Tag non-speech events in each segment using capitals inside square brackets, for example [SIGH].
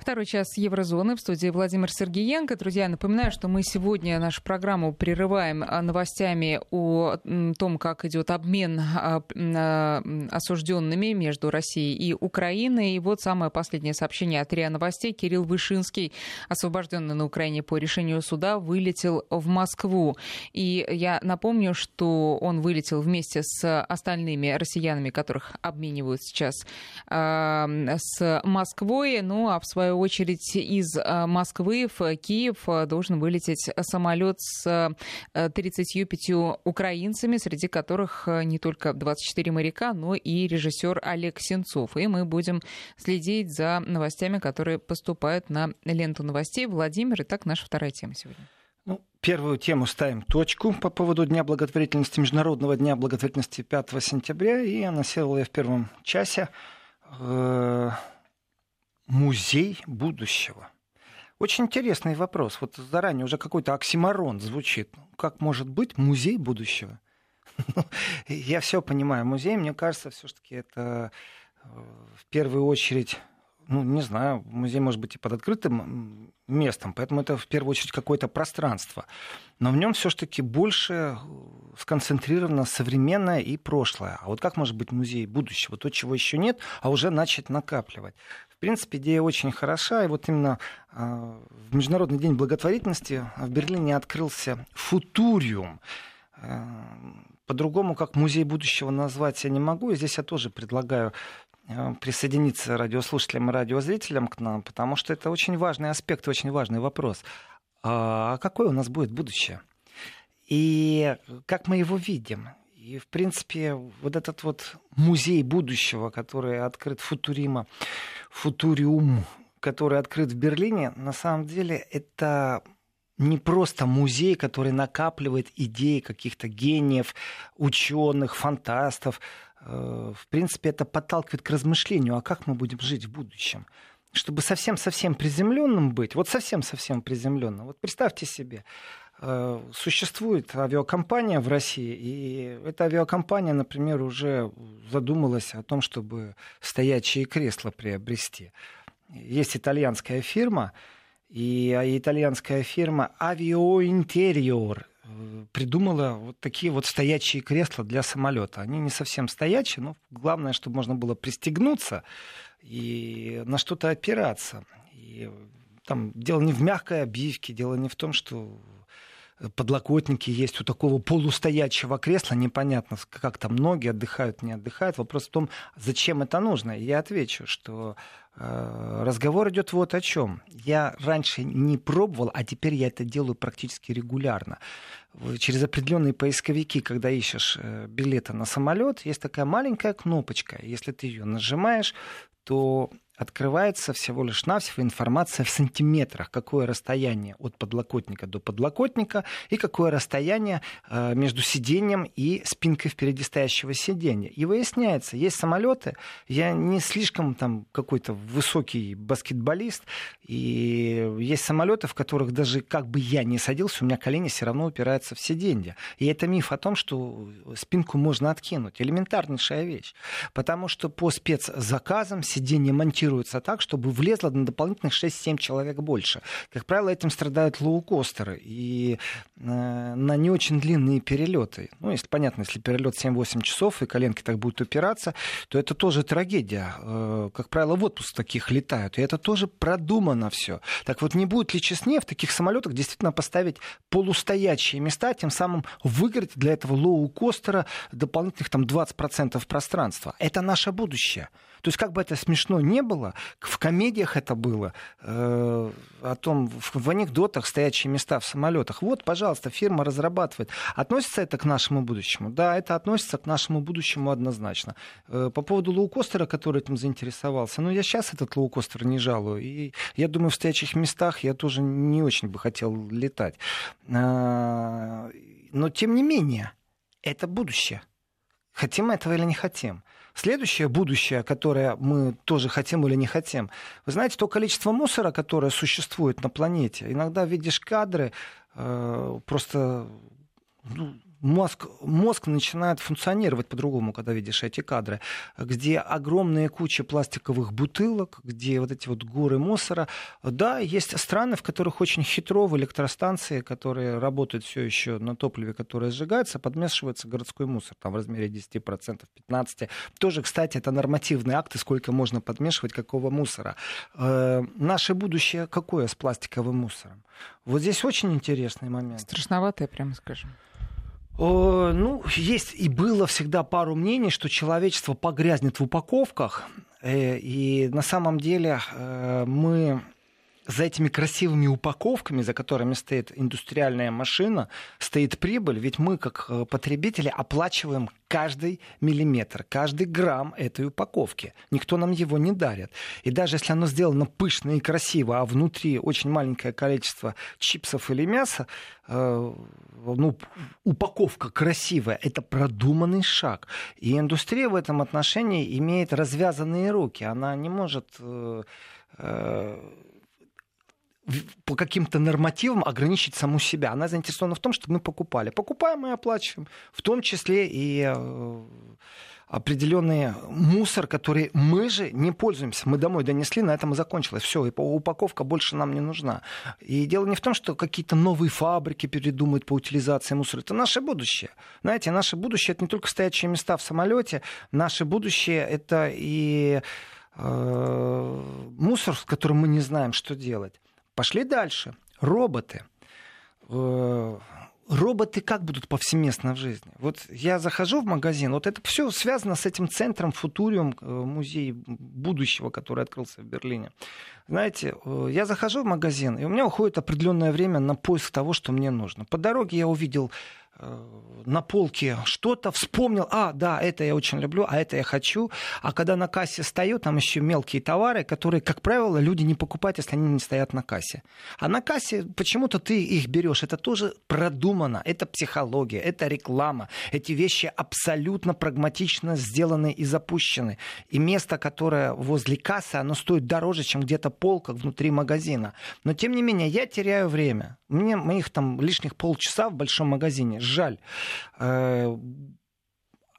Второй час Еврозоны в студии Владимир Сергеенко. Друзья, напоминаю, что мы сегодня нашу программу прерываем а, новостями о том, как идет обмен а, а, осужденными между Россией и Украиной. И вот самое последнее сообщение от РИА Новостей. Кирилл Вышинский, освобожденный на Украине по решению суда, вылетел в Москву. И я напомню, что он вылетел вместе с остальными россиянами, которых обменивают сейчас с Москвой. Ну а в свою свою очередь, из э, Москвы в Киев э, должен вылететь самолет с 35 э, украинцами, среди которых не только 24 моряка, но и режиссер Олег Сенцов. И мы будем следить за новостями, которые поступают на ленту новостей. Владимир, итак, наша вторая тема сегодня. Ну, первую тему ставим точку по поводу Дня благотворительности, Международного дня благотворительности 5 сентября. И анонсировал я в первом часе музей будущего. Очень интересный вопрос. Вот заранее уже какой-то оксиморон звучит. Как может быть музей будущего? [LAUGHS] Ну, я все понимаю. Музей, мне кажется, все-таки это э, в первую очередь ну, не знаю, музей может быть и под открытым местом, поэтому это в первую очередь какое-то пространство. Но в нем все-таки больше сконцентрировано современное и прошлое. А вот как может быть музей будущего? То, чего еще нет, а уже начать накапливать. Принципе, идея очень хороша. И вот именно а, в Международный день благотворительности в Берлине открылся футуриум. А, по-другому, как музей будущего назвать я не могу. И здесь я тоже предлагаю а, присоединиться радиослушателям и радиозрителям к нам, потому что это очень важный аспект, очень важный вопрос. А какое у нас будет будущее? И как мы его видим? И, в принципе, вот этот вот музей будущего, который открыт Футурима, Футуриум, который открыт в Берлине, на самом деле это не просто музей, который накапливает идеи каких-то гениев, ученых, фантастов. Э, в принципе, это подталкивает к размышлению, а как мы будем жить в будущем чтобы совсем-совсем приземленным быть, вот совсем-совсем приземленным, вот представьте себе, существует авиакомпания в России, и эта авиакомпания, например, уже задумалась о том, чтобы стоячие кресла приобрести. Есть итальянская фирма, и итальянская фирма Interior э, придумала вот такие вот стоячие кресла для самолета. Они не совсем стоячие, но главное, чтобы можно было пристегнуться и на что-то опираться. И там дело не в мягкой обивке, дело не в том, что подлокотники есть у такого полустоячего кресла. Непонятно, как там ноги отдыхают, не отдыхают. Вопрос в том, зачем это нужно. Я отвечу, что э, разговор идет вот о чем. Я раньше не пробовал, а теперь я это делаю практически регулярно. Через определенные поисковики, когда ищешь э, билеты на самолет, есть такая маленькая кнопочка. Если ты ее нажимаешь, то открывается всего лишь навсего информация в сантиметрах, какое расстояние от подлокотника до подлокотника и какое расстояние э, между сиденьем и спинкой впереди стоящего сиденья. И выясняется, есть самолеты, я не слишком там какой-то высокий баскетболист, и есть самолеты, в которых даже как бы я не садился, у меня колени все равно упираются в сиденье. И это миф о том, что спинку можно откинуть. Элементарнейшая вещь. Потому что по спецзаказам сиденье монтируется монтируется так, чтобы влезло на дополнительных 6-7 человек больше. Как правило, этим страдают лоукостеры и э, на не очень длинные перелеты. Ну, если понятно, если перелет 7-8 часов и коленки так будут упираться, то это тоже трагедия. Э, как правило, в отпуск таких летают. И это тоже продумано все. Так вот, не будет ли честнее в таких самолетах действительно поставить полустоячие места, тем самым выиграть для этого лоукостера дополнительных там 20% пространства? Это наше будущее. То есть, как бы это смешно не было, в комедиях это было, э, о том, в, в анекдотах стоячие места в самолетах. Вот, пожалуйста, фирма разрабатывает. Относится это к нашему будущему? Да, это относится к нашему будущему однозначно. Э, по поводу лоукостера, который этим заинтересовался, ну, я сейчас этот лоукостер не жалую. И я думаю, в стоячих местах я тоже не очень бы хотел летать. Э, но, тем не менее, это будущее. Хотим мы этого или не хотим. Следующее будущее, которое мы тоже хотим или не хотим, вы знаете, то количество мусора, которое существует на планете, иногда видишь кадры, э, просто ну, мозг, мозг начинает функционировать по-другому, когда видишь эти кадры, где огромные кучи пластиковых бутылок, где вот эти вот горы мусора. Да, есть страны, в которых очень хитро в электростанции, которые работают все еще на топливе, которое сжигается, подмешивается городской мусор, там в размере 10%, 15%. Тоже, кстати, это нормативные акты, сколько можно подмешивать какого мусора. Э, наше будущее какое с пластиковым мусором? Вот здесь очень интересный момент. Страшноватое, прямо скажем. Ну, есть и было всегда пару мнений, что человечество погрязнет в упаковках. Э, и на самом деле э, мы за этими красивыми упаковками, за которыми стоит индустриальная машина, стоит прибыль, ведь мы, как э, потребители, оплачиваем каждый миллиметр, каждый грамм этой упаковки. Никто нам его не дарит. И даже если оно сделано пышно и красиво, а внутри очень маленькое количество чипсов или мяса, э, ну, упаковка красивая, это продуманный шаг. И индустрия в этом отношении имеет развязанные руки. Она не может... Э, э, по каким-то нормативам ограничить саму себя. Она заинтересована в том, чтобы мы покупали. Покупаем и оплачиваем. В том числе и э, определенный мусор, который мы же не пользуемся. Мы домой донесли, на этом и закончилось. Все, и упаковка больше нам не нужна. И дело не в том, что какие-то новые фабрики передумают по утилизации мусора. Это наше будущее. Знаете, наше будущее это не только стоячие места в самолете. Наше будущее это и э, мусор, с которым мы не знаем, что делать. Пошли дальше. Роботы. Э, роботы как будут повсеместно в жизни? Вот я захожу в магазин, вот это все связано с этим центром Футуриум, э, музей будущего, который открылся в Берлине. Знаете, э, я захожу в магазин, и у меня уходит определенное время на поиск того, что мне нужно. По дороге я увидел на полке что-то, вспомнил, а, да, это я очень люблю, а это я хочу. А когда на кассе стою, там еще мелкие товары, которые, как правило, люди не покупают, если они не стоят на кассе. А на кассе почему-то ты их берешь. Это тоже продумано, это психология, это реклама. Эти вещи абсолютно прагматично сделаны и запущены. И место, которое возле кассы, оно стоит дороже, чем где-то полка внутри магазина. Но, тем не менее, я теряю время. Мне моих там лишних полчаса в большом магазине жаль. Э,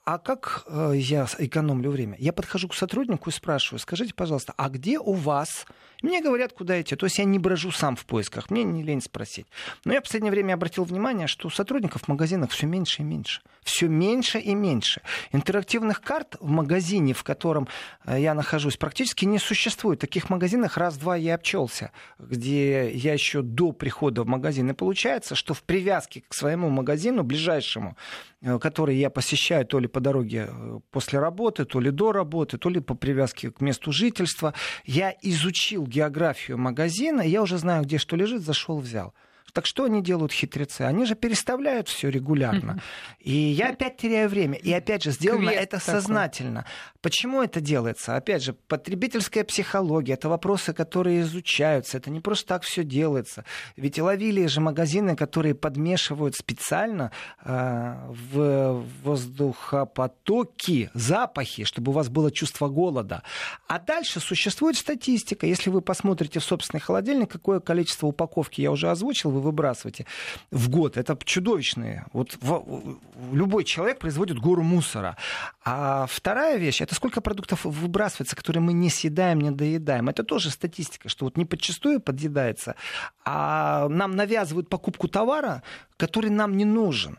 а как э, я экономлю время? Я подхожу к сотруднику и спрашиваю, скажите, пожалуйста, а где у вас мне говорят, куда идти. То есть я не брожу сам в поисках, мне не лень спросить. Но я в последнее время обратил внимание, что сотрудников в магазинах все меньше и меньше. Все меньше и меньше. Интерактивных карт в магазине, в котором э, я нахожусь, практически не существует. В таких магазинах раз-два я обчелся, где я еще до прихода в магазин. И получается, что в привязке к своему магазину, ближайшему, э, который я посещаю то ли по дороге э, после работы, то ли до работы, то ли по привязке к месту жительства, я изучил географию магазина, я уже знаю, где что лежит, зашел, взял. Так что они делают хитрецы? Они же переставляют все регулярно. [LAUGHS] И я опять теряю время. И опять же, сделано Квест это такой. сознательно. Почему это делается? Опять же, потребительская психология, это вопросы, которые изучаются. Это не просто так все делается. Ведь ловили же магазины, которые подмешивают специально э, в воздухопотоки запахи, чтобы у вас было чувство голода. А дальше существует статистика. Если вы посмотрите в собственный холодильник, какое количество упаковки я уже озвучил, вы выбрасываете в год. Это чудовищные. Вот в, любой человек производит гору мусора. А вторая вещь, это сколько продуктов выбрасывается, которые мы не съедаем, не доедаем. Это тоже статистика, что вот не подчастую подъедается, а нам навязывают покупку товара, который нам не нужен.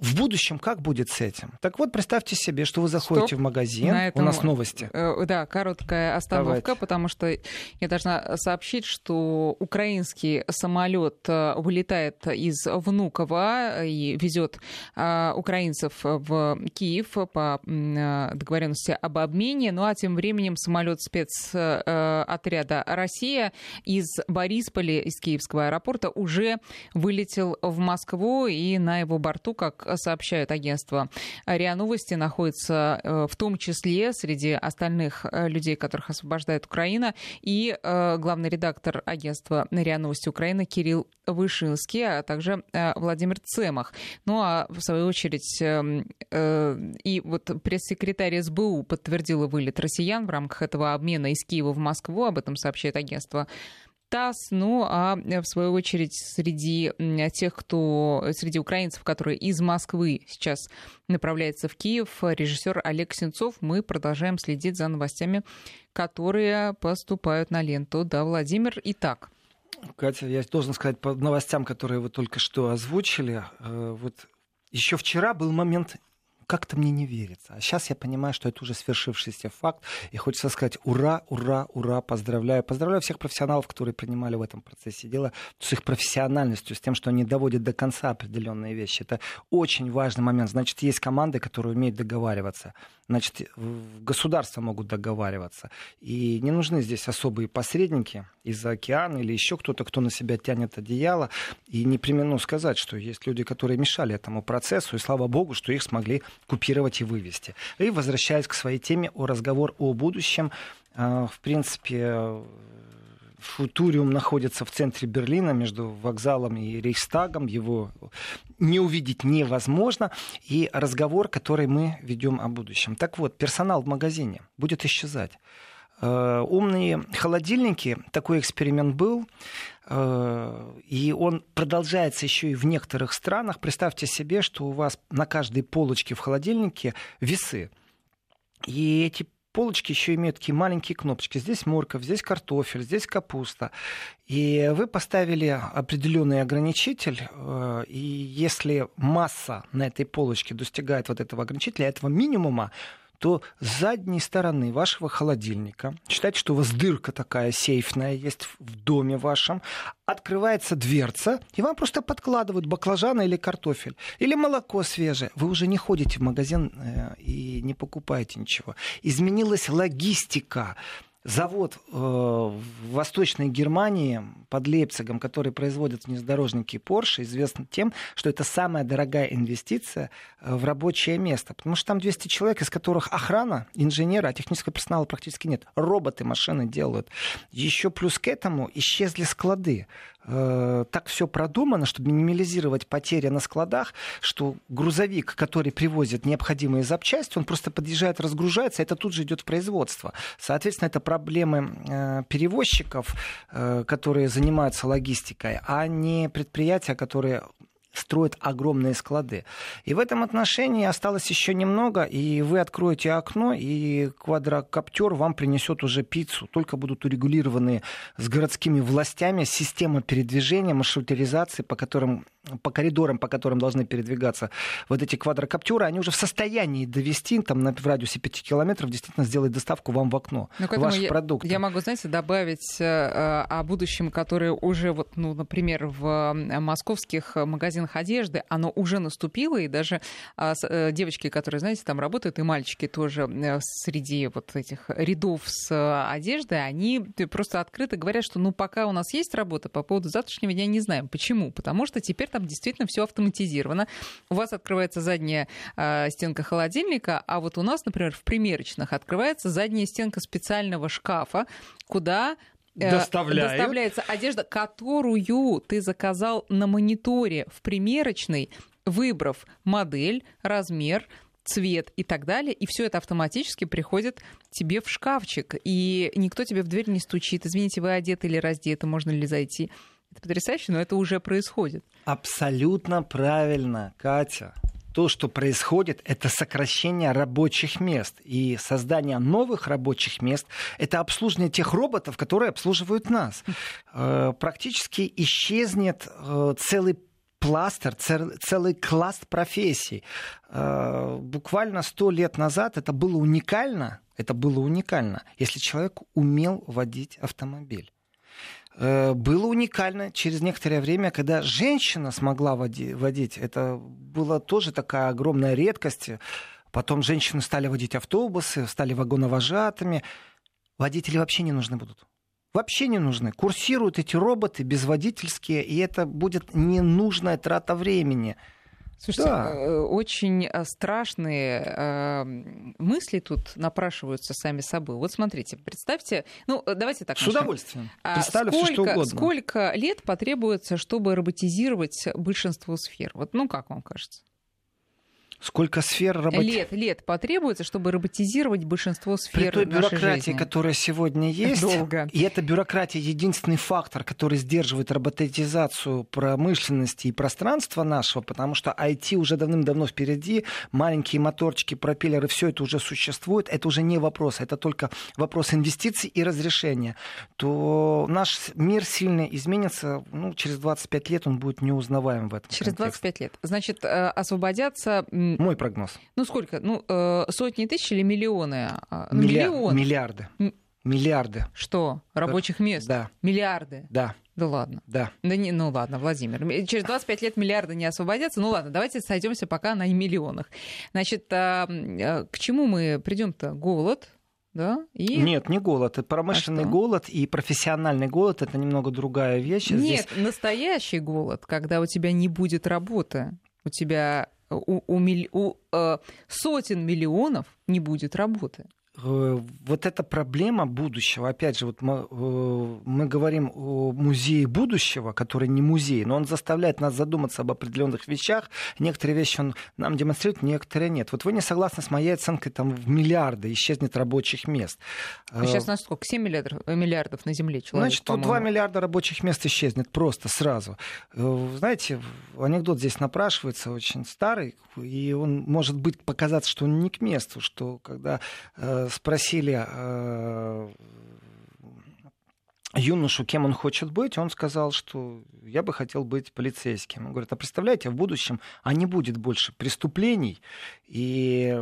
В будущем как будет с этим? Так вот, представьте себе, что вы заходите Стоп. в магазин. На этом, У нас новости. Э, да, короткая остановка, Давайте. потому что я должна сообщить, что украинский самолет э, вылетает из Внуково и везет э, украинцев в Киев по договоренности об обмене. Ну а тем временем самолет спецотряда Россия из Борисполя, из Киевского аэропорта, уже вылетел в Москву, и на его борту, как сообщают агентство РИА Новости, находится э, в том числе среди остальных э, людей, которых освобождает Украина, и э, главный редактор агентства РИА Новости Украины Кирилл Вышинский, а также Владимир Цемах. Ну а в свою очередь эм, и вот пресс-секретарь СБУ подтвердила вылет россиян в рамках этого обмена из Киева в Москву, об этом сообщает агентство ТАСС. Ну, а в свою очередь среди тех, кто, среди украинцев, которые из Москвы сейчас направляются в Киев, режиссер Олег Сенцов. Мы продолжаем следить за новостями, которые поступают на ленту. Да, Владимир, итак. Катя, я должен сказать по новостям, которые вы только что озвучили. Э, вот еще вчера был момент как-то мне не верится. А сейчас я понимаю, что это уже свершившийся факт. И хочется сказать ура, ура, ура, поздравляю. Поздравляю всех профессионалов, которые принимали в этом процессе дело, с их профессиональностью, с тем, что они доводят до конца определенные вещи. Это очень важный момент. Значит, есть команды, которые умеют договариваться. Значит, государства могут договариваться. И не нужны здесь особые посредники из-за океана или еще кто-то, кто на себя тянет одеяло. И не примену сказать, что есть люди, которые мешали этому процессу, и слава богу, что их смогли купировать и вывести. И возвращаясь к своей теме о разговор о будущем, а, в принципе, Футуриум находится в центре Берлина между вокзалом и Рейхстагом. Его не увидеть невозможно. И разговор, который мы ведем о будущем. Так вот, персонал в магазине будет исчезать. А, умные холодильники, такой эксперимент был. Э, и он продолжается еще и в некоторых странах. Представьте себе, что у вас на каждой полочке в холодильнике весы. И эти полочки еще имеют такие маленькие кнопочки. Здесь морковь, здесь картофель, здесь капуста. И вы поставили определенный ограничитель, э, и если масса на этой полочке достигает вот этого ограничителя, этого минимума, то с задней стороны вашего холодильника, считайте, что у вас дырка такая сейфная есть в доме вашем, открывается дверца, и вам просто подкладывают баклажаны или картофель, или молоко свежее. Вы уже не ходите в магазин э, и не покупаете ничего. Изменилась логистика завод э, в Восточной Германии под Лейпцигом, который производит внедорожники Porsche, известен тем, что это самая дорогая инвестиция э, в рабочее место. Потому что там 200 человек, из которых охрана, инженеры, а технического персонала практически нет. Роботы машины делают. Еще плюс к этому исчезли склады. Э, так все продумано, чтобы минимализировать потери на складах, что грузовик, который привозит необходимые запчасти, он просто подъезжает, разгружается, это тут же идет в производство. Соответственно, это проблемы э, перевозчиков, э, которые занимаются логистикой, а не предприятия, которые строят огромные склады. И в этом отношении осталось еще немного, и вы откроете окно, и квадрокоптер вам принесет уже пиццу. Только будут урегулированы с городскими властями система передвижения, маршрутизации, по которым по коридорам, по которым должны передвигаться вот эти квадрокоптеры, они уже в состоянии довести там, на, в радиусе 5 километров, действительно сделать доставку вам в окно ну, ваших продуктов. Я могу, знаете, добавить э, о будущем, которое уже, вот, ну, например, в московских магазинах одежды, оно уже наступило, и даже э, э, девочки, которые, знаете, там работают, и мальчики тоже э, среди вот этих рядов с э, одеждой, они просто открыто говорят, что ну пока у нас есть работа по поводу завтрашнего дня, не знаем. Почему? Потому что теперь там действительно все автоматизировано. У вас открывается задняя э, стенка холодильника, а вот у нас, например, в примерочных открывается задняя стенка специального шкафа, куда э, Доставляют. доставляется одежда, которую ты заказал на мониторе в примерочной, выбрав модель, размер, цвет и так далее, и все это автоматически приходит тебе в шкафчик, и никто тебе в дверь не стучит. Извините, вы одеты или раздеты, можно ли зайти? Это потрясающе, но это уже происходит. Абсолютно правильно, Катя. То, что происходит, это сокращение рабочих мест. И создание новых рабочих мест — это обслуживание тех роботов, которые обслуживают нас. Э, практически исчезнет э, целый пластер, целый класс профессий. Э, буквально сто лет назад это было уникально, это было уникально, если человек умел водить автомобиль. Э, было уникально через некоторое время, когда женщина смогла водить. Это была тоже такая огромная редкость. Потом женщины стали водить автобусы, стали вагоновожатыми. Водители вообще не нужны будут. Вообще не нужны. Курсируют эти роботы безводительские, и это будет ненужная трата времени. Слушайте, да. Э, очень э, страшные э, мысли тут напрашиваются сами собой. Вот смотрите, представьте, ну давайте так. С начнем. удовольствием. А Представлю сколько, все, что угодно. Сколько лет потребуется, чтобы роботизировать большинство сфер? Вот, ну как вам кажется? Сколько сфер роботи... Лет, лет потребуется, чтобы роботизировать большинство сфер При той нашей бюрократии, жизни. которая сегодня [LAUGHS] есть, Долго. и эта бюрократия единственный фактор, который сдерживает роботизацию промышленности и пространства нашего, потому что IT уже давным-давно впереди, маленькие моторчики, пропеллеры, все это уже существует, это уже не вопрос, это только вопрос инвестиций и разрешения, то наш мир сильно изменится, ну, через 25 лет он будет неузнаваем в этом Через контексте. 25 лет. Значит, э, освободятся, Мой прогноз. ну сколько? Ну, э, сотни тысяч или миллионы? А, ну, Милля- Миллион. Миллиарды. М. Миллиарды. Что? Рабочих мест? Да, Миллиарды? да, Да ладно. да. Да не, ну ладно, Владимир. Через 25 лет миллиарды не освободятся. Ну ладно, давайте сойдемся пока на миллионах. Значит, а, а, к чему мы придем-то? Голод, да? И... Нет, не голод. Это промышленный А что? голод и профессиональный голод это немного другая вещь. Нет, Здесь настоящий голод, когда у тебя не будет работы, у тебя у, у у, э, сотен миллионов не будет работы. Э, вот эта проблема будущего, опять же, вот мы, э, мы говорим о музее будущего, который не музей, но он заставляет нас задуматься об определенных вещах. Некоторые вещи он нам демонстрирует, некоторые нет. Вот вы не согласны с моей оценкой, там в миллиарды исчезнет рабочих мест. А сейчас у нас сколько? 7 миллиардов, миллиардов на Земле человек, Значит, тут 2 по-моему. миллиарда рабочих мест исчезнет просто сразу. Э, Знаете, анекдот здесь напрашивается очень старый, и он может быть показаться, что он не к месту, что когда спросили э, юношу, кем он хочет быть, он сказал, что я бы хотел быть полицейским. Он говорит, а представляете, в будущем а не будет больше преступлений, и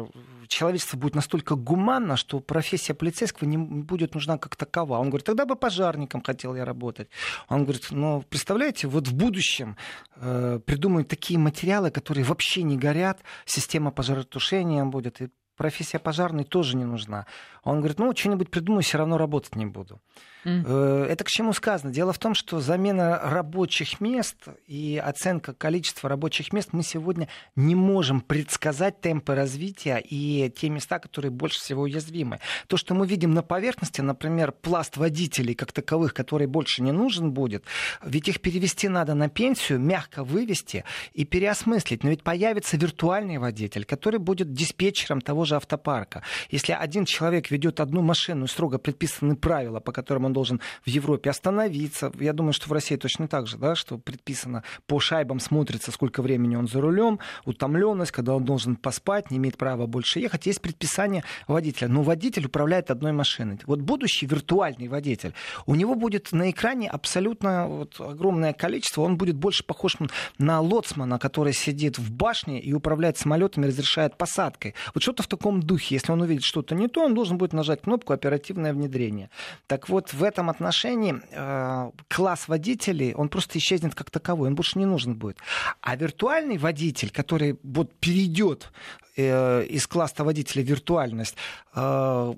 человечество будет настолько гуманно, что профессия полицейского не будет нужна как такова. Он говорит, тогда бы пожарником хотел я работать. Он говорит, ну, представляете, вот в будущем э, придумают такие материалы, которые вообще не горят, система пожаротушения будет, и профессия пожарной тоже не нужна. Он говорит, ну, что-нибудь придумаю, все равно работать не буду. Э, Это к чему сказано? Дело в том, что замена рабочих мест и оценка количества рабочих мест мы сегодня не можем предсказать темпы развития и те места, которые больше всего уязвимы. То, что мы видим на поверхности, например, пласт водителей как таковых, который больше не нужен будет, ведь их перевести надо на пенсию, мягко вывести и переосмыслить. Но ведь появится виртуальный водитель, который будет диспетчером того же автопарка. Если один человек ведет одну машину, строго предписаны правила, по которым он должен в Европе остановиться. Я думаю, что в России точно так же, да, что предписано по шайбам смотрится, сколько времени он за рулем, утомленность, когда он должен поспать, не имеет права больше ехать. Есть предписание водителя. Но водитель управляет одной машиной. Вот будущий виртуальный водитель, у него будет на экране абсолютно вот огромное количество, он будет больше похож на лоцмана, который сидит в башне и управляет самолетами, разрешает посадкой. Вот что-то в таком духе. Если он увидит что-то не то, он должен будет нажать кнопку «Оперативное внедрение». Так вот, в этом отношении э, класс водителей, он просто исчезнет как таковой, он больше не нужен будет. А виртуальный водитель, который вот перейдет э, из класса водителя виртуальность, э,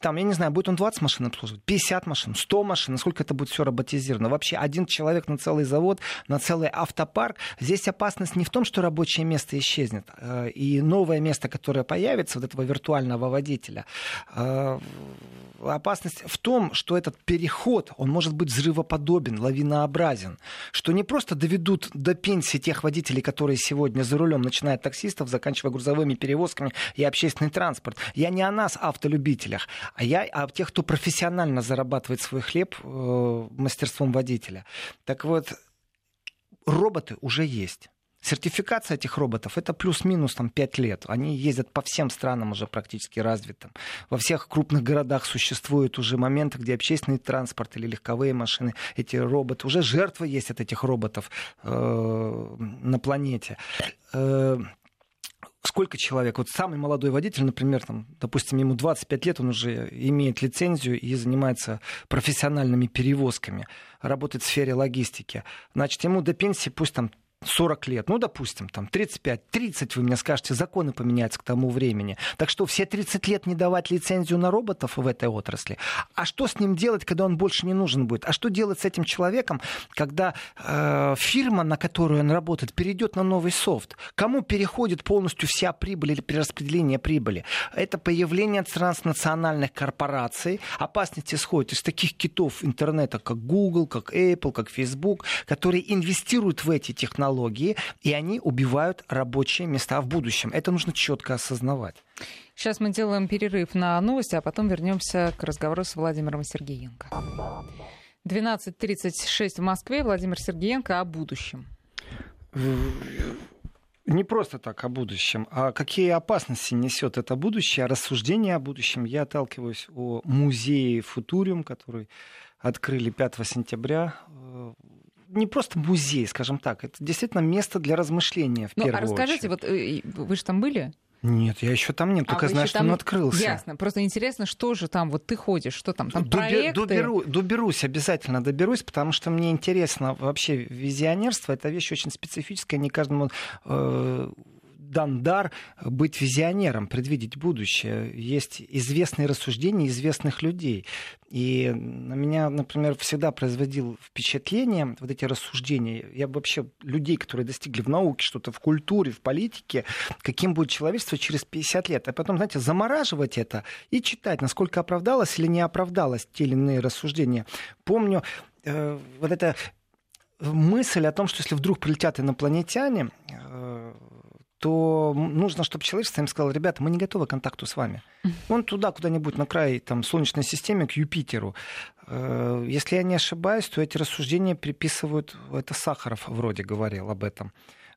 там, я не знаю, будет он 20 машин обслуживать, 50 машин, 100 машин, насколько это будет все роботизировано. Вообще один человек на целый завод, на целый автопарк. Здесь опасность не в том, что рабочее место исчезнет, э, и новое место, которое появится, вот этого виртуального водителя, э, опасность в том, что этот переход, он может быть взрывоподобен, лавинообразен, что не просто доведут до пенсии тех водителей, которые сегодня за рулем, начиная от таксистов, заканчивая грузовыми перевозками и общественный транспорт. Я не о нас, автолюбителях, а я о тех, кто профессионально зарабатывает свой хлеб э, мастерством водителя. Так вот, роботы уже есть. Сертификация этих роботов это плюс-минус там, 5 лет. Они ездят по всем странам уже практически развитым. Во всех крупных городах существуют уже моменты, где общественный транспорт или легковые машины, эти роботы, уже жертвы есть от этих роботов э, на планете. Э, сколько человек, вот самый молодой водитель, например, там, допустим, ему 25 лет, он уже имеет лицензию и занимается профессиональными перевозками, работает в сфере логистики. Значит, ему до пенсии пусть там 40 лет, ну, допустим, там 35, 30, вы мне скажете, законы поменяются к тому времени. Так что все 30 лет не давать лицензию на роботов в этой отрасли. А что с ним делать, когда он больше не нужен будет? А что делать с этим человеком, когда э, фирма, на которую он работает, перейдет на новый софт? Кому переходит полностью вся прибыль или перераспределение прибыли? Это появление транснациональных корпораций. Опасность исходит из таких китов интернета, как Google, как Apple, как Facebook, которые инвестируют в эти технологии технологии, и они убивают рабочие места в будущем. Это нужно четко осознавать. Сейчас мы делаем перерыв на новости, а потом вернемся к разговору с Владимиром Сергеенко. 12.36 в Москве. Владимир Сергеенко о будущем. Не просто так о будущем, а какие опасности несет это будущее, рассуждение о будущем. Я отталкиваюсь о музее Футуриум, который открыли 5 сентября э, не просто музей, скажем так, это действительно место для размышления в ну, а первую а расскажите, очередь. вот э, вы же там были? Нет, я еще там нет, а только знаю, что там... он открылся. Ясно. Просто интересно, что же там, вот ты ходишь, что там, там Добер, проекты? Доберу, доберусь, обязательно доберусь, потому что мне интересно вообще визионерство. Это вещь очень специфическая, не каждому э, дан дар быть визионером, предвидеть будущее. Есть известные рассуждения известных людей. И на меня, например, всегда производил впечатление вот эти рассуждения. Я вообще людей, которые достигли в науке что-то, в культуре, в политике, каким будет человечество через 50 лет. А потом, знаете, замораживать это и читать, насколько оправдалось или не оправдалось те или иные рассуждения. Помню, э, вот эта мысль о том, что если вдруг прилетят инопланетяне, э, то нужно, чтобы человечество им сказало, ребята, мы не готовы к контакту с вами. Вон туда, куда-нибудь на край там, Солнечной системы, к Юпитеру. Э, если я не ошибаюсь, то эти рассуждения приписывают, это Сахаров вроде говорил об этом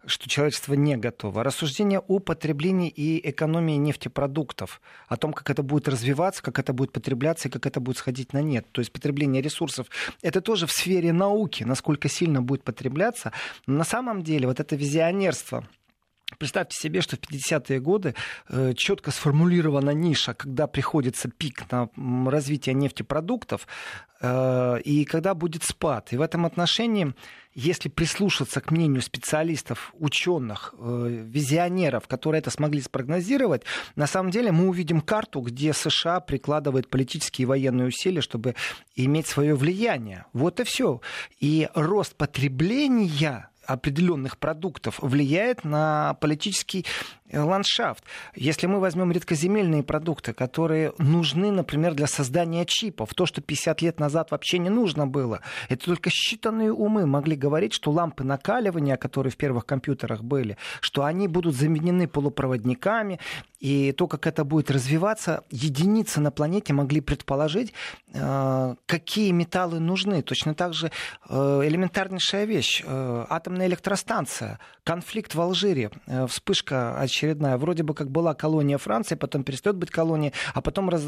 что человечество не готово. Рассуждение о потреблении и экономии нефтепродуктов, о том, как это будет развиваться, как это будет потребляться и как это будет сходить на нет. То есть потребление ресурсов. Это тоже в сфере науки, насколько сильно будет потребляться. Но на самом деле вот это визионерство, Представьте себе, что в 50-е годы э, четко сформулирована ниша, когда приходится пик на развитие нефтепродуктов э, и когда будет спад. И в этом отношении, если прислушаться к мнению специалистов, ученых, э, визионеров, которые это смогли спрогнозировать, на самом деле мы увидим карту, где США прикладывает политические и военные усилия, чтобы иметь свое влияние. Вот и все. И рост потребления определенных продуктов влияет на политический ландшафт. Если мы возьмем редкоземельные продукты, которые нужны, например, для создания чипов, то, что 50 лет назад вообще не нужно было, это только считанные умы могли говорить, что лампы накаливания, которые в первых компьютерах были, что они будут заменены полупроводниками, и то, как это будет развиваться, единицы на планете могли предположить, э, какие металлы нужны. Точно так же э, элементарнейшая вещь. Атом атомная электростанция, конфликт в Алжире, э, вспышка очередная. Вроде бы как была колония Франции, потом перестает быть колонией, а потом раз,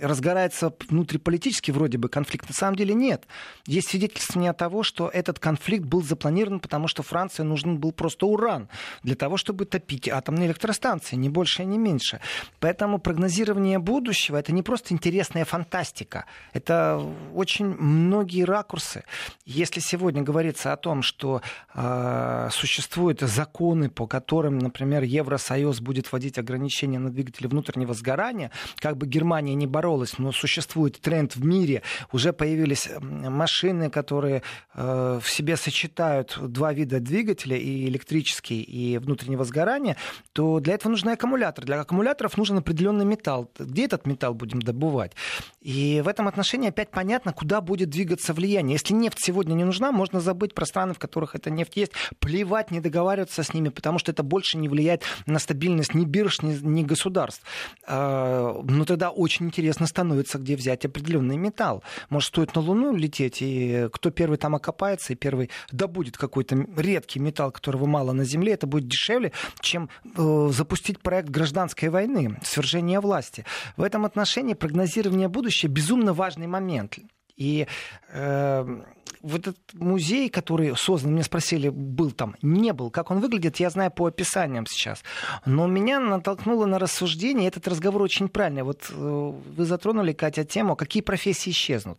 разгорается внутриполитический вроде бы конфликт. На самом деле нет. Есть свидетельствование того, что этот конфликт был запланирован, потому что Франции нужен был просто уран для того, чтобы топить атомные электростанции, ни больше, ни меньше. Поэтому прогнозирование будущего это не просто интересная фантастика, это очень многие ракурсы. Если сегодня говорится о том, что э, существуют законы, по которым, например, Евросоюз будет вводить ограничения на двигатели внутреннего сгорания, как бы Германия не боролась, но существует тренд в мире, уже появились машины, которые э, в себе сочетают два вида двигателя, и электрический, и внутреннего сгорания, то для этого нужны аккумуляторы. Для аккумуляторов нужен определенный металл. Где этот металл будем добывать? И в этом отношении опять понятно, куда будет двигаться влияние. Если нефть сегодня не нужна, можно забыть про страны, в которых эта нефть есть, плевать, не договариваться с ними, потому что это больше не влияет на стабильность ни бирж, ни, ни государств. А, но тогда очень интересно становится, где взять определенный металл. Может, стоит на Луну лететь, и кто первый там окопается, и первый добудет какой-то редкий металл, которого мало на Земле, это будет дешевле, чем э, запустить проект гражданской войны, свержения власти. В этом отношении прогнозирование будущего безумно важный момент. И э, вот этот музей, который создан, меня спросили, был там, не был. Как он выглядит, я знаю по описаниям сейчас. Но меня натолкнуло на рассуждение, этот разговор очень правильный. Вот э, вы затронули, Катя, тему, какие профессии исчезнут.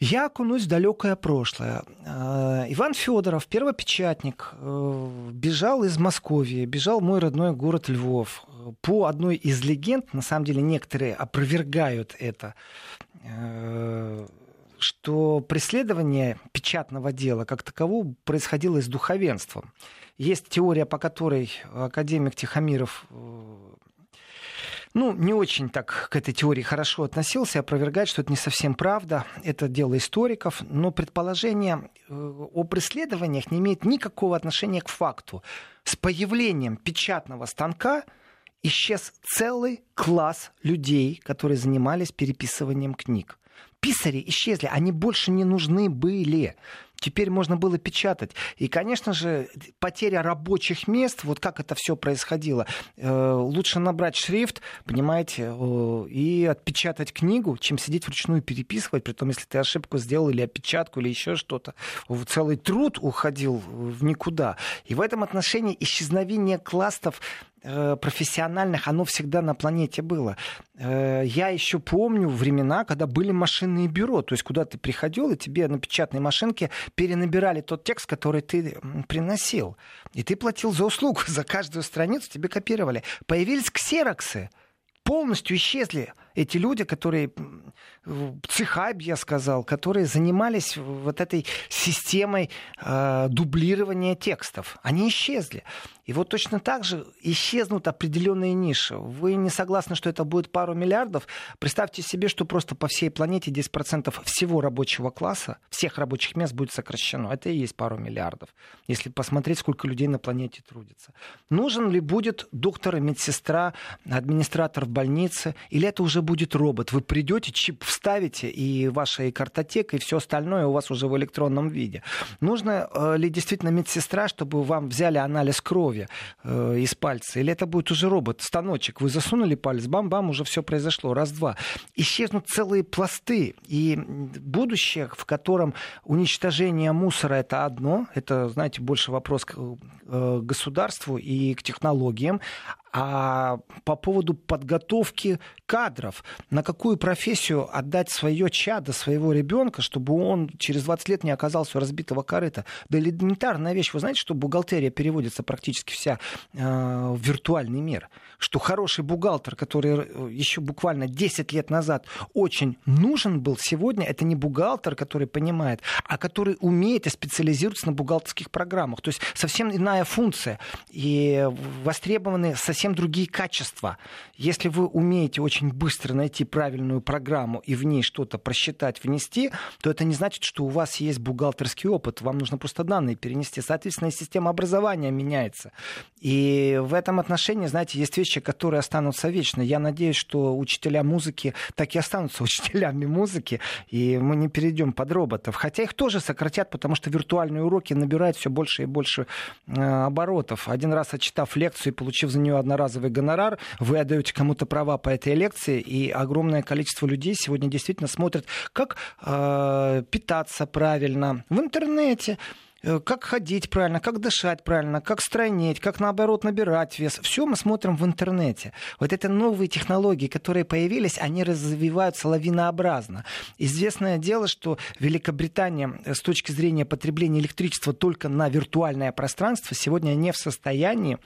Я окунусь в далекое прошлое. Э, Иван Федоров, первопечатник, э, бежал из Москвы, бежал мой родной город Львов. По одной из легенд, на самом деле некоторые опровергают это, что преследование печатного дела как такового происходило с духовенством. Есть теория, по которой академик Тихомиров э, ну, не очень так к этой теории хорошо относился, опровергает, что это не совсем правда. Это дело историков. Но предположение э, об исследованиях не имеет никакого отношения к факту. С появлением печатного станка исчез целый класс людей, которые занимались переписыванием книг. Писари исчезли, они больше не нужны были. Теперь можно было печатать. И, конечно же, потеря рабочих мест, вот как это все происходило. Э, лучше набрать шрифт, понимаете, и отпечатать книгу, чем сидеть вручную переписывать, при том, если ты ошибку сделал или опечатку, или еще что-то. Целый труд уходил в никуда. И в этом отношении исчезновение кластов Э, профессиональных, оно всегда на планете было. Э, я еще помню времена, когда были машинные бюро, то есть куда ты приходил, и тебе на печатной машинке перенабирали тот текст, который ты приносил. И ты платил за услугу, [LAUGHS] за каждую страницу тебе копировали. Появились ксероксы, полностью исчезли эти люди, которые цехаб, я сказал, которые занимались вот этой системой э, дублирования текстов. Они исчезли. И вот точно так же исчезнут определенные ниши. Вы не согласны, что это будет пару миллиардов? Представьте себе, что просто по всей планете 10% всего рабочего класса, всех рабочих мест будет сокращено. Это и есть пару миллиардов. Если посмотреть, сколько людей на планете трудится. Нужен ли будет доктор, медсестра, администратор в больнице? Или это уже будет робот? Вы придете, чип вставите, и ваша и картотека, и все остальное у вас уже в электронном виде. Нужно э, ли действительно медсестра, чтобы вам взяли анализ крови? э, из пальца, или это будет уже робот, станочек, вы засунули палец, бам-бам, уже все произошло, раз-два. Исчезнут целые пласты, и будущее, в котором уничтожение мусора это одно, это, знаете, больше вопрос к э, государству и к технологиям, а по поводу подготовки кадров, на какую профессию отдать свое чадо, своего ребенка, чтобы он через 20 лет не оказался у разбитого корыта. Да элементарная вещь. Вы знаете, что бухгалтерия переводится практически вся э, в виртуальный мир? Что хороший бухгалтер, который э, еще буквально 10 лет назад очень нужен был, сегодня это не бухгалтер, который понимает, а который умеет и специализируется на бухгалтерских программах. То есть совсем иная функция. И востребованы совсем другие качества. Если вы умеете очень быстро найти правильную программу и в ней что-то просчитать, внести, то это не значит, что у вас есть бухгалтерский опыт. Вам нужно просто данные перенести. Соответственно, и система образования меняется. И в этом отношении, знаете, есть вещи, которые останутся вечно. Я надеюсь, что учителя музыки так и останутся [LAUGHS] учителями музыки, и мы не перейдем под роботов. Хотя их тоже сократят, потому что виртуальные уроки набирают все больше и больше э, оборотов. Один раз отчитав лекцию и получив за нее одноразовый гонорар, вы отдаете кому-то права по этой лекции, и огромное количество людей сегодня действительно смотрят, как э, питаться правильно в интернете, как ходить правильно, как дышать правильно, как стройнеть, как наоборот набирать вес. Все мы смотрим в интернете. Вот это новые технологии, которые появились, они развиваются лавинообразно. Известное дело, что Великобритания э, с точки зрения потребления электричества только на виртуальное пространство сегодня не в состоянии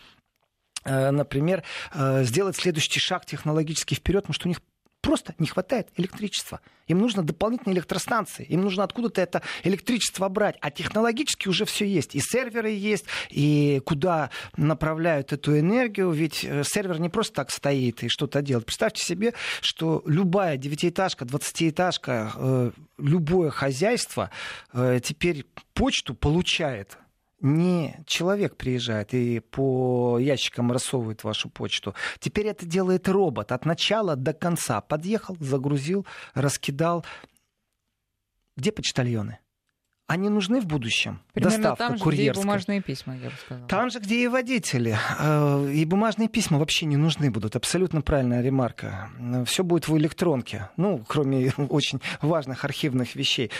Э, например, э, сделать следующий шаг технологически вперед, потому что у них просто не хватает электричества. Им нужно дополнительные электростанции, им нужно откуда-то это электричество брать. А технологически уже все есть. И серверы есть, и куда направляют эту энергию. Ведь э, сервер не просто так стоит и что-то делает. Представьте себе, что любая девятиэтажка, двадцатиэтажка, любое хозяйство теперь почту получает не человек приезжает и по ящикам рассовывает вашу почту. Теперь это делает робот от начала до конца. Подъехал, загрузил, раскидал. Где почтальоны? Они нужны в будущем. Примерно Доставка там же, курьерская. где и бумажные письма, я бы сказала. Там же, где и водители. Э, и бумажные письма вообще не нужны будут. Абсолютно правильная ремарка. Все будет в электронке. Ну, кроме [LAUGHS] очень важных архивных вещей.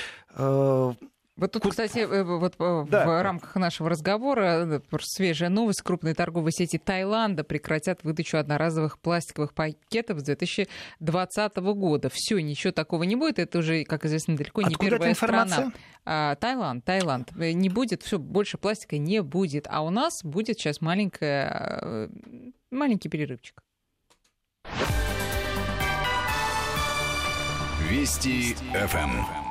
Вот тут, кстати, э, вот э, да. в рамках нашего разговора э, свежая новость. Крупные торговые сети Таиланда прекратят выдачу одноразовых пластиковых пакетов с 2020 года. Все, ничего такого не будет. Это уже, как известно, далеко не Откуда первая страна. А, Таиланд, Таиланд. Не будет, все, больше пластика не будет. А у нас будет сейчас маленькая, маленький перерывчик. Вести ФМ.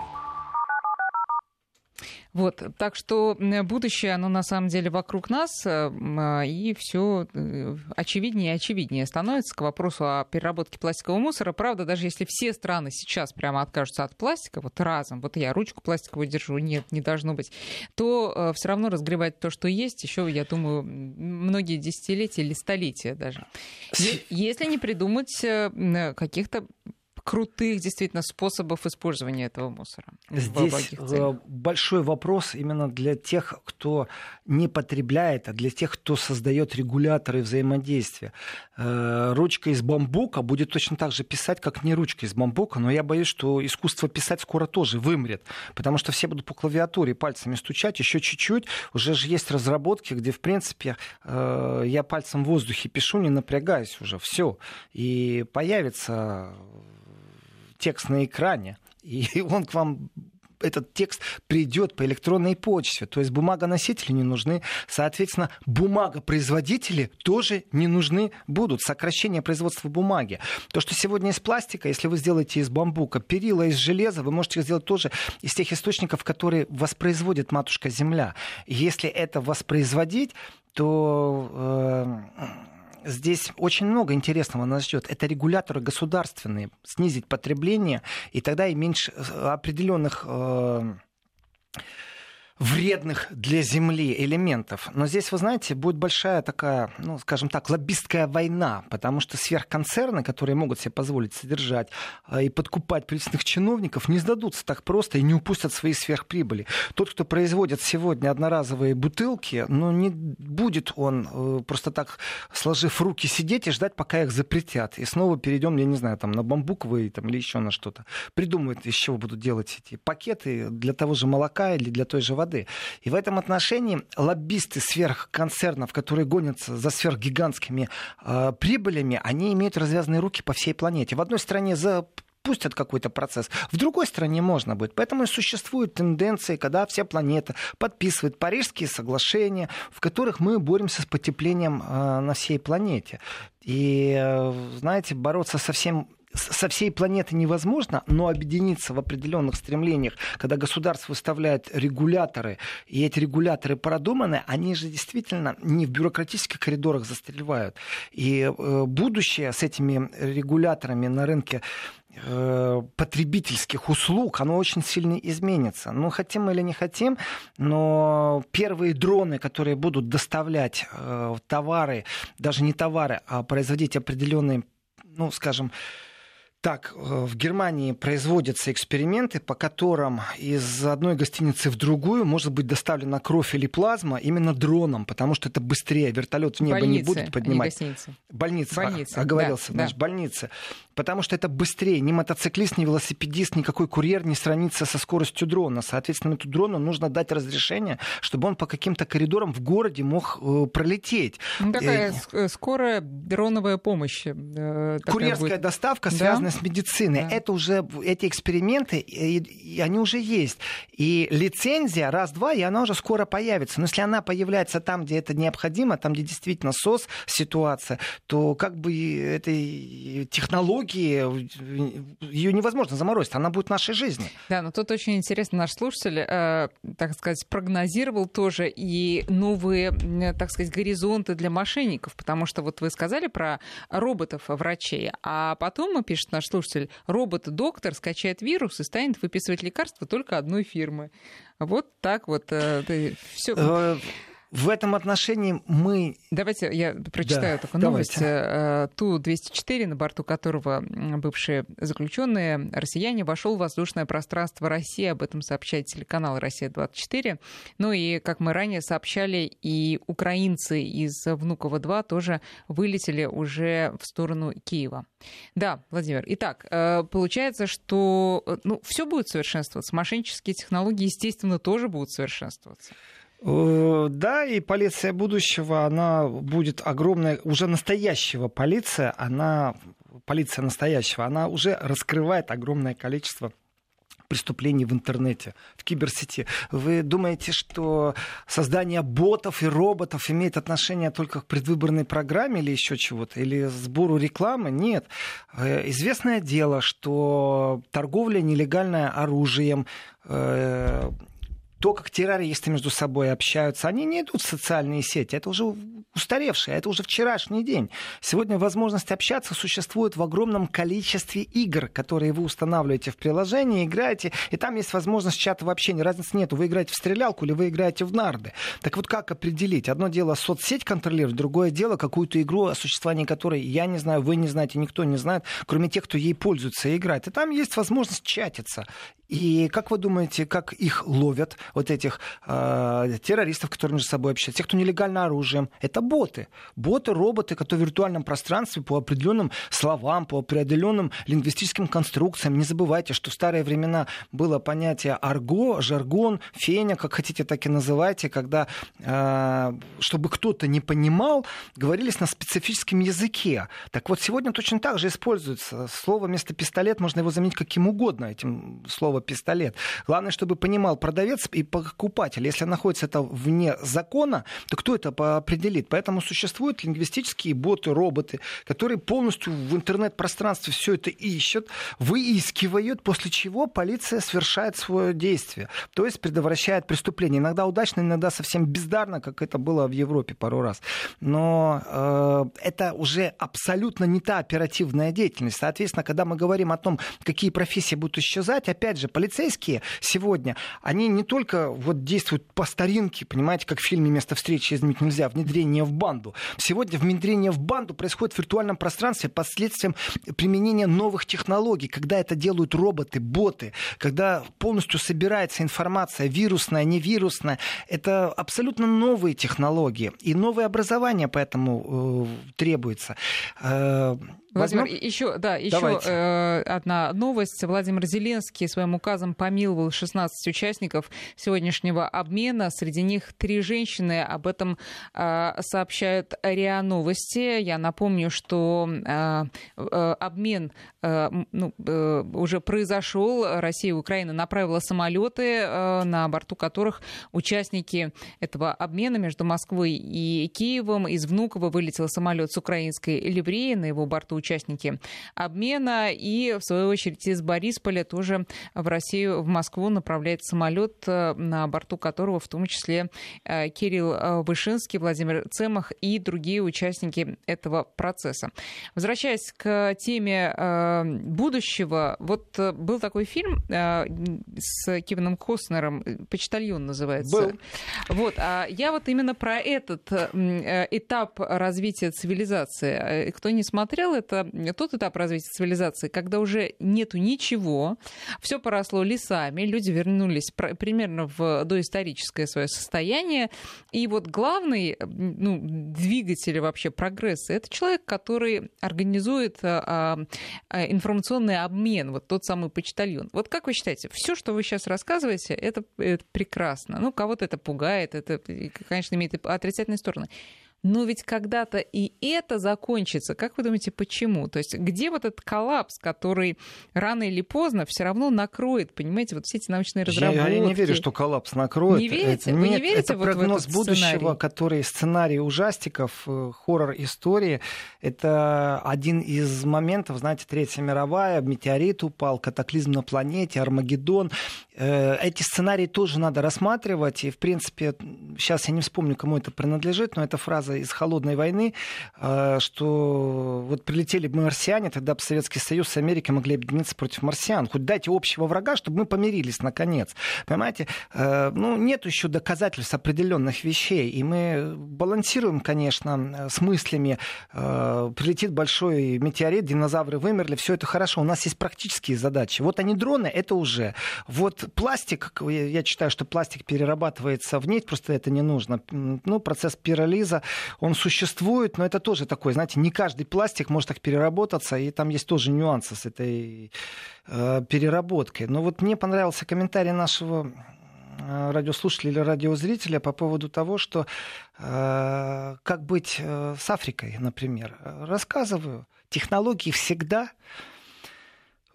Вот, так что будущее, оно на самом деле вокруг нас, э, а, и все э, очевиднее и очевиднее становится к вопросу о переработке пластикового мусора. Правда, даже если все страны сейчас прямо откажутся от пластика, вот разом, вот я ручку пластиковую держу, нет, не должно быть, то э, все равно разгребать то, что есть, еще, я думаю, многие десятилетия или столетия даже. Если не придумать каких-то крутых действительно способов использования этого мусора. Здесь э, большой вопрос именно для тех, кто не потребляет, а для тех, кто создает регуляторы взаимодействия. Э, ручка из бамбука будет точно так же писать, как не ручка из бамбука, но я боюсь, что искусство писать скоро тоже вымрет, потому что все будут по клавиатуре пальцами стучать, еще чуть-чуть, уже же есть разработки, где, в принципе, э, я пальцем в воздухе пишу, не напрягаясь уже, все, и появится текст на экране, и [LAUGHS] он к вам этот текст придет по электронной почте. То есть бумагоносители не нужны. Соответственно, бумагопроизводители тоже не нужны будут. Сокращение производства бумаги. То, что сегодня из пластика, если вы сделаете из бамбука, перила из железа, вы можете сделать тоже из тех источников, которые воспроизводит матушка Земля. Если это воспроизводить, то э, здесь очень много интересного нас ждет. Это регуляторы государственные, снизить потребление, и тогда и меньше э, определенных э, вредных для Земли элементов. Но здесь, вы знаете, будет большая такая, ну, скажем так, лоббистская война, потому что сверхконцерны, которые могут себе позволить содержать э, и подкупать правительственных чиновников, не сдадутся так просто и не упустят свои сверхприбыли. Тот, кто производит сегодня одноразовые бутылки, ну, не будет он э, просто так, сложив руки, сидеть и ждать, пока их запретят. И снова перейдем, я не знаю, там, на бамбуковые там, или еще на что-то. Придумают, из чего будут делать эти пакеты для того же молока или для той же воды воды. И в этом отношении лоббисты сверхконцернов, которые гонятся за сверхгигантскими э, прибылями, они имеют развязанные руки по всей планете. В одной стране за пустят какой-то процесс. В другой стране можно будет. Поэтому и существуют тенденции, когда вся планета подписывает Парижские соглашения, в которых мы боремся с потеплением э, на всей планете. И, э, знаете, бороться со всем со всей планеты невозможно, но объединиться в определенных стремлениях, когда государство выставляет регуляторы, и эти регуляторы продуманы, они же действительно не в бюрократических коридорах застревают. И э, будущее с этими регуляторами на рынке э, потребительских услуг, оно очень сильно изменится. Ну, хотим мы или не хотим, но первые дроны, которые будут доставлять э, товары, даже не товары, а производить определенные, ну, скажем, так, э, в Германии производятся эксперименты, по которым из одной гостиницы в другую может быть доставлена кровь или плазма именно дроном, потому что это быстрее. Вертолет в небо больницы, не будет поднимать. Гостиницы. Больница. Больница. Оговорился, да, значит, да. больница. Потому что это быстрее. Ни мотоциклист, ни велосипедист, никакой курьер не сравнится со скоростью дрона. Соответственно, эту дрону нужно дать разрешение, чтобы он по каким-то коридорам в городе мог э, пролететь. Ну, такая э, скорая дроновая помощь. Э, Курьерская будет. доставка, связанная да? с медициной. Да. Это уже, эти эксперименты, и, и они уже есть. И лицензия раз-два, и она уже скоро появится. Но если она появляется там, где это необходимо, там, где действительно СОС ситуация, то как бы этой технологии технологии, ее невозможно заморозить, она будет в нашей жизни. Да, но тут очень интересно, наш слушатель, э, так сказать, прогнозировал тоже и новые, так сказать, горизонты для мошенников, потому что вот вы сказали про роботов-врачей, а потом, пишет наш слушатель, робот-доктор скачает вирус и станет выписывать лекарства только одной фирмы. Вот так вот. Э, все в этом отношении мы... Давайте я прочитаю да, такую новость. Э, Ту-204, на борту которого бывшие заключенные россияне, вошел в воздушное пространство России. Об этом сообщает телеканал «Россия-24». Ну и, как мы ранее сообщали, и украинцы из Внуково-2 тоже вылетели уже в сторону Киева. Да, Владимир. Итак, э, получается, что э, ну, все будет совершенствоваться. Мошеннические технологии, естественно, тоже будут совершенствоваться. Э, да, и полиция будущего, она будет огромная, уже настоящего полиция, она, полиция настоящего, она уже раскрывает огромное количество преступлений в интернете, в киберсети. Вы думаете, что создание ботов и роботов имеет отношение только к предвыборной программе или еще чего-то, или сбору рекламы? Нет. Э, известное дело, что торговля нелегальное оружием, э, то, как террористы между собой общаются, они не идут в социальные сети. Это уже устаревшее, это уже вчерашний день. Сегодня возможность общаться существует в огромном количестве игр, которые вы устанавливаете в приложении, играете, и там есть возможность чата вообще, ни разницы нету. Вы играете в стрелялку или вы играете в нарды. Так вот, как определить? Одно дело соцсеть контролировать, другое дело какую-то игру, о существовании которой я не знаю, вы не знаете, никто не знает, кроме тех, кто ей пользуется и играет. И там есть возможность чатиться. И как вы думаете, как их ловят, вот этих э, террористов, которые между собой общаются, тех, кто нелегально оружием? Это боты. Боты, роботы, которые в виртуальном пространстве по определенным словам, по определенным лингвистическим конструкциям. Не забывайте, что в старые времена было понятие арго, жаргон, феня, как хотите, так и называйте, когда, э, чтобы кто-то не понимал, говорились на специфическом языке. Так вот, сегодня точно так же используется. Слово вместо пистолет можно его заменить каким угодно этим словом слово пистолет. Главное, чтобы понимал продавец и покупатель. Если находится это вне закона, то кто это определит? Поэтому существуют лингвистические боты, роботы, которые полностью в интернет-пространстве все это ищут, выискивают, после чего полиция совершает свое действие. То есть предотвращает преступление. Иногда удачно, иногда совсем бездарно, как это было в Европе пару раз. Но э, это уже абсолютно не та оперативная деятельность. Соответственно, когда мы говорим о том, какие профессии будут исчезать, опять же, же, полицейские сегодня, они не только вот действуют по старинке, понимаете, как в фильме «Место встречи изменить нельзя», внедрение в банду. Сегодня внедрение в банду происходит в виртуальном пространстве последствием применения новых технологий, когда это делают роботы, боты, когда полностью собирается информация вирусная, невирусная. Это абсолютно новые технологии и новое образование поэтому э, требуется. Э, Владимир, Возьмем? еще, да, еще э, одна новость. Владимир Зеленский своим указом помиловал 16 участников сегодняшнего обмена. Среди них три женщины. Об этом э, сообщают РИА Новости. Я напомню, что э, э, обмен э, ну, э, уже произошел. Россия и Украина направила самолеты, э, на борту которых участники этого обмена между Москвой и Киевом. Из Внуково вылетел самолет с украинской ливреей. На его борту участники обмена. И, в свою очередь, из Борисполя тоже в Россию, в Москву направляется самолет, э, на борту которого в том числе э, Кирилл э, Вышинский, Владимир Цемах и другие участники этого процесса. Возвращаясь к теме будущего, вот был такой фильм с Кевином Костнером, «Почтальон» называется. Был. Вот, а я вот именно про этот этап развития цивилизации. Кто не смотрел, это тот этап развития цивилизации, когда уже нету ничего, все поросло лесами, люди вернулись примерно в доисторическое свое состояние. И вот главный ну, двигатель вообще прогресса это человек, который организует а, а, информационный обмен, вот тот самый почтальон. Вот как вы считаете, все, что вы сейчас рассказываете, это, это прекрасно. Ну, кого-то это пугает, это, конечно, имеет отрицательные стороны. Но ведь когда-то и это закончится. Как вы думаете, почему? То есть где вот этот коллапс, который рано или поздно все равно накроет, понимаете, вот все эти научные разработки? Я, я не верю, что коллапс накроет. Не верите? Это, Вы нет, не верите это вот прогноз в этот будущего, сценарий? который сценарий ужастиков, э, хоррор-истории. Это один из моментов, знаете, Третья мировая, метеорит упал, катаклизм на планете, Армагеддон. Э, эти сценарии тоже надо рассматривать. И, в принципе, сейчас я не вспомню, кому это принадлежит, но эта фраза из холодной войны, э, что вот прилетели бы марсиане, тогда бы Советский Союз с Америкой могли объединиться против марсиан. Хоть дайте общего врага, чтобы мы помирились наконец. Понимаете? Э, ну, нет еще доказательств определенных вещей. И мы балансируем, конечно, с мыслями. Прилетит большой метеорит, динозавры вымерли, все это хорошо. У нас есть практические задачи. Вот они дроны, это уже. Вот пластик, я считаю, что пластик перерабатывается в нефть, просто это не нужно. Ну, процесс пиролиза, он существует, но это тоже такой, знаете, не каждый пластик может так переработаться, и там есть тоже нюансы с этой э, переработкой. Но вот мне понравился комментарий нашего э, радиослушателя или радиозрителя по поводу того, что э, как быть э, с Африкой, например. Рассказываю. Технологии всегда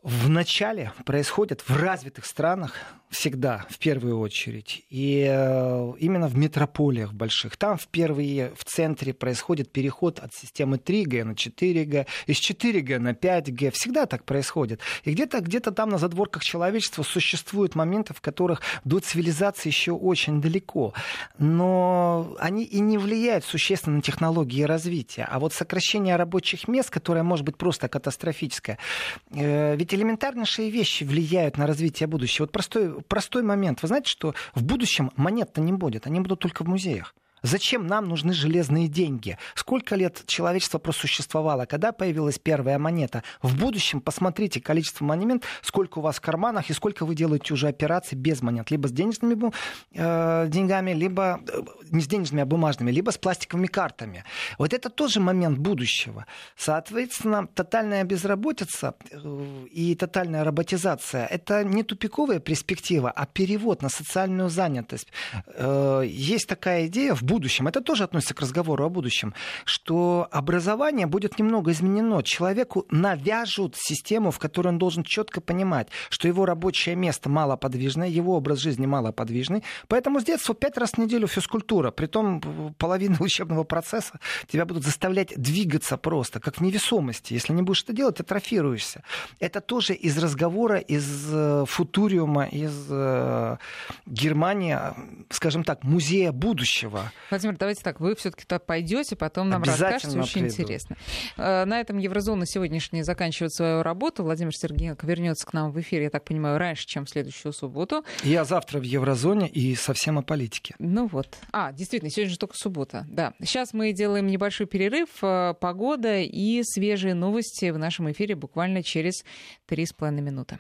в начале происходят в развитых странах всегда, в первую очередь, и э, именно в метрополиях больших. Там впервые в центре происходит переход от системы 3G на 4G, из 4G на 5G. Всегда так происходит. И где-то где там на задворках человечества существуют моменты, в которых до цивилизации еще очень далеко. Но они и не влияют существенно на технологии развития. А вот сокращение рабочих мест, которое может быть просто катастрофическое, э, ведь элементарнейшие вещи влияют на развитие будущего. Вот простой простой момент. Вы знаете, что в будущем монет-то не будет, они будут только в музеях. Зачем нам нужны железные деньги? Сколько лет человечество просуществовало? Когда появилась первая монета? В будущем посмотрите количество монет, сколько у вас в карманах и сколько вы делаете уже операций без монет. Либо с денежными э, деньгами, либо э, не с денежными, а бумажными, либо с пластиковыми картами. Вот это тоже момент будущего. Соответственно, тотальная безработица э, и тотальная роботизация – это не тупиковая перспектива, а перевод на социальную занятость. Э, есть такая идея в будущем, это тоже относится к разговору о будущем, что образование будет немного изменено. Человеку навяжут систему, в которой он должен четко понимать, что его рабочее место малоподвижное, его образ жизни малоподвижный. Поэтому с детства пять раз в неделю физкультура. Притом половина [LAUGHS] учебного процесса тебя будут заставлять двигаться просто, как в невесомости. Если не будешь это делать, атрофируешься. Это тоже из разговора, из э, футуриума, из э, Германии, скажем так, музея будущего. Владимир, давайте так, вы все-таки туда пойдете, потом нам расскажете, очень приду. интересно. Э, на этом Еврозона сегодняшняя заканчивает свою работу. Владимир Сергеенко вернется к нам в эфир, я так понимаю, раньше, чем в следующую субботу. Я завтра в Еврозоне и совсем о политике. Ну вот. А, действительно, сегодня же только суббота. Да. Сейчас мы делаем небольшой перерыв. Э, погода и свежие новости в нашем эфире буквально через три с половиной минуты.